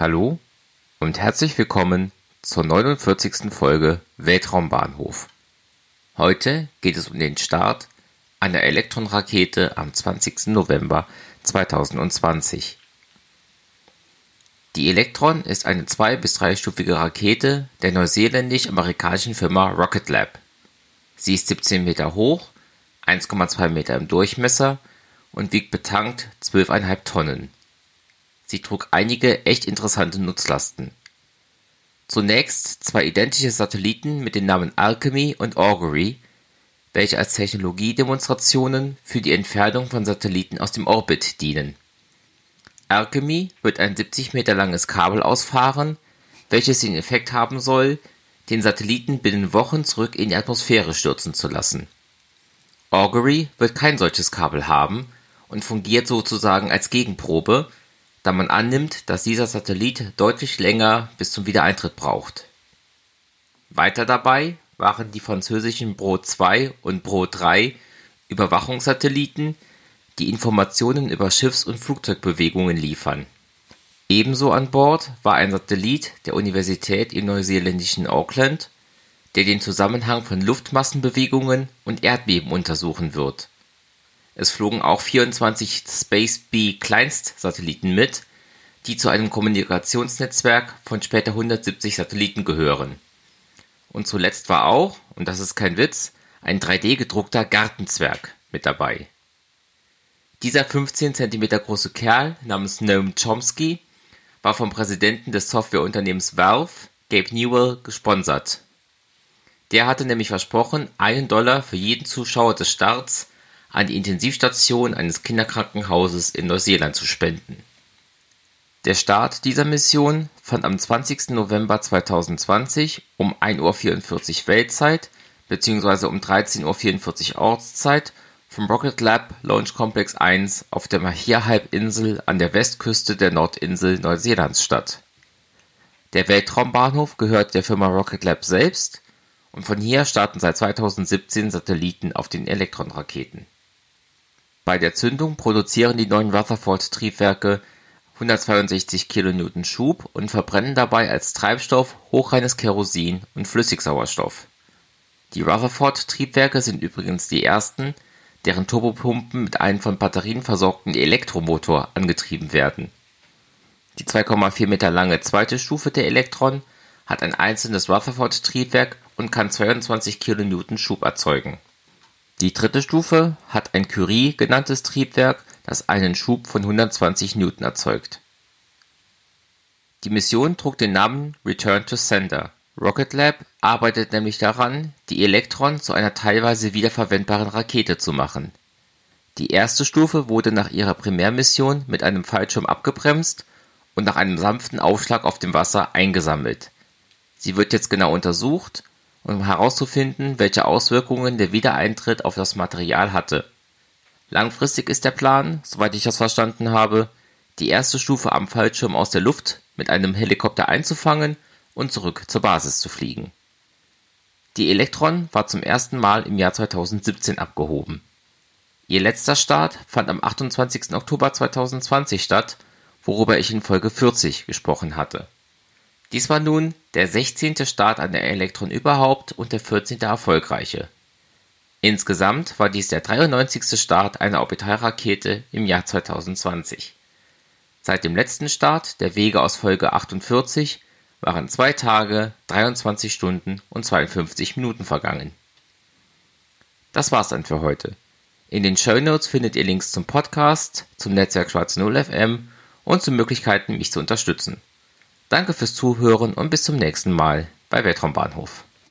Hallo und herzlich willkommen zur 49. Folge Weltraumbahnhof. Heute geht es um den Start einer Elektronrakete am 20. November 2020. Die Elektron ist eine zwei- bis dreistufige Rakete der neuseeländisch-amerikanischen Firma Rocket Lab. Sie ist 17 Meter hoch, 1,2 Meter im Durchmesser und wiegt betankt 12,5 Tonnen. Sie trug einige echt interessante Nutzlasten. Zunächst zwei identische Satelliten mit den Namen Alchemy und Augury, welche als Technologiedemonstrationen für die Entfernung von Satelliten aus dem Orbit dienen. Alchemy wird ein 70 Meter langes Kabel ausfahren, welches den Effekt haben soll, den Satelliten binnen Wochen zurück in die Atmosphäre stürzen zu lassen. Augury wird kein solches Kabel haben und fungiert sozusagen als Gegenprobe, da man annimmt, dass dieser Satellit deutlich länger bis zum Wiedereintritt braucht. Weiter dabei waren die französischen Bro 2 und Bro 3 Überwachungssatelliten, die Informationen über Schiffs- und Flugzeugbewegungen liefern. Ebenso an Bord war ein Satellit der Universität im neuseeländischen Auckland, der den Zusammenhang von Luftmassenbewegungen und Erdbeben untersuchen wird es flogen auch 24 Space-B-Kleinstsatelliten mit, die zu einem Kommunikationsnetzwerk von später 170 Satelliten gehören. Und zuletzt war auch, und das ist kein Witz, ein 3D-gedruckter Gartenzwerg mit dabei. Dieser 15 cm große Kerl namens Noam Chomsky war vom Präsidenten des Softwareunternehmens Valve, Gabe Newell, gesponsert. Der hatte nämlich versprochen, einen Dollar für jeden Zuschauer des Starts an die Intensivstation eines Kinderkrankenhauses in Neuseeland zu spenden. Der Start dieser Mission fand am 20. November 2020 um 1:44 Uhr Weltzeit bzw. um 13:44 Uhr Ortszeit vom Rocket Lab Launch Complex 1 auf der Mahia-Halbinsel an der Westküste der Nordinsel Neuseelands statt. Der Weltraumbahnhof gehört der Firma Rocket Lab selbst und von hier starten seit 2017 Satelliten auf den Elektron-Raketen bei der Zündung produzieren die neuen Rutherford-Triebwerke 162 kN Schub und verbrennen dabei als Treibstoff hochreines Kerosin und Flüssigsauerstoff. Die Rutherford-Triebwerke sind übrigens die ersten, deren Turbopumpen mit einem von Batterien versorgten Elektromotor angetrieben werden. Die 2,4 Meter lange zweite Stufe der Elektron hat ein einzelnes Rutherford-Triebwerk und kann 22 kN Schub erzeugen die dritte Stufe hat ein Curie genanntes Triebwerk, das einen Schub von 120 Newton erzeugt. Die Mission trug den Namen Return to Sender. Rocket Lab arbeitet nämlich daran, die Electron zu einer teilweise wiederverwendbaren Rakete zu machen. Die erste Stufe wurde nach ihrer Primärmission mit einem Fallschirm abgebremst und nach einem sanften Aufschlag auf dem Wasser eingesammelt. Sie wird jetzt genau untersucht um herauszufinden, welche Auswirkungen der Wiedereintritt auf das Material hatte. Langfristig ist der Plan, soweit ich das verstanden habe, die erste Stufe am Fallschirm aus der Luft mit einem Helikopter einzufangen und zurück zur Basis zu fliegen. Die Elektron war zum ersten Mal im Jahr 2017 abgehoben. Ihr letzter Start fand am 28. Oktober 2020 statt, worüber ich in Folge 40 gesprochen hatte dies war nun der 16. Start an der Elektron überhaupt und der 14. erfolgreiche. Insgesamt war dies der 93. Start einer Orbitalrakete im Jahr 2020. Seit dem letzten Start der Wege aus Folge 48 waren zwei Tage, 23 Stunden und 52 Minuten vergangen. Das war's dann für heute. In den Show Notes findet ihr Links zum Podcast, zum Netzwerk Schwarz 0 FM und zu Möglichkeiten, mich zu unterstützen. Danke fürs Zuhören und bis zum nächsten Mal bei Weltraumbahnhof.